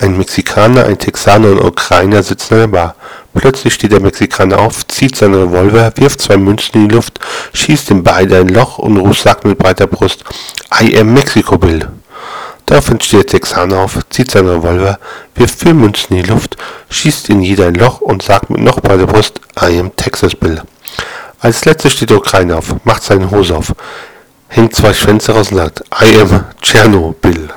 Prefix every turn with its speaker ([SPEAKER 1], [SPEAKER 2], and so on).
[SPEAKER 1] Ein Mexikaner, ein Texaner und ein Ukrainer sitzen in der Bar. Plötzlich steht der Mexikaner auf, zieht seinen Revolver, wirft zwei Münzen in die Luft, schießt in beide ein Loch und ruft sagt mit breiter Brust, I am Mexico Bill. Daraufhin steht der Texaner auf, zieht seinen Revolver, wirft vier Münzen in die Luft, schießt in jeder ein Loch und sagt mit noch breiter Brust, I am Texas Bill. Als letztes steht der Ukrainer auf, macht seine Hose auf, hängt zwei Schwänze raus und sagt, I am Tschernobyl.